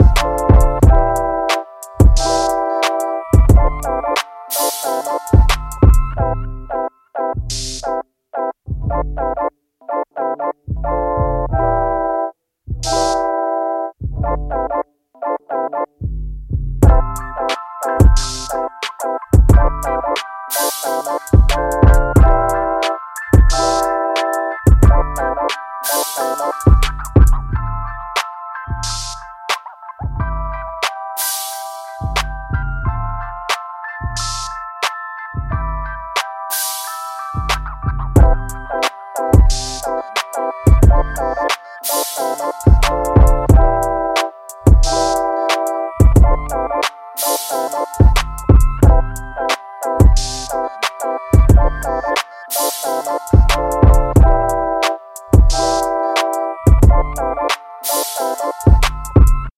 you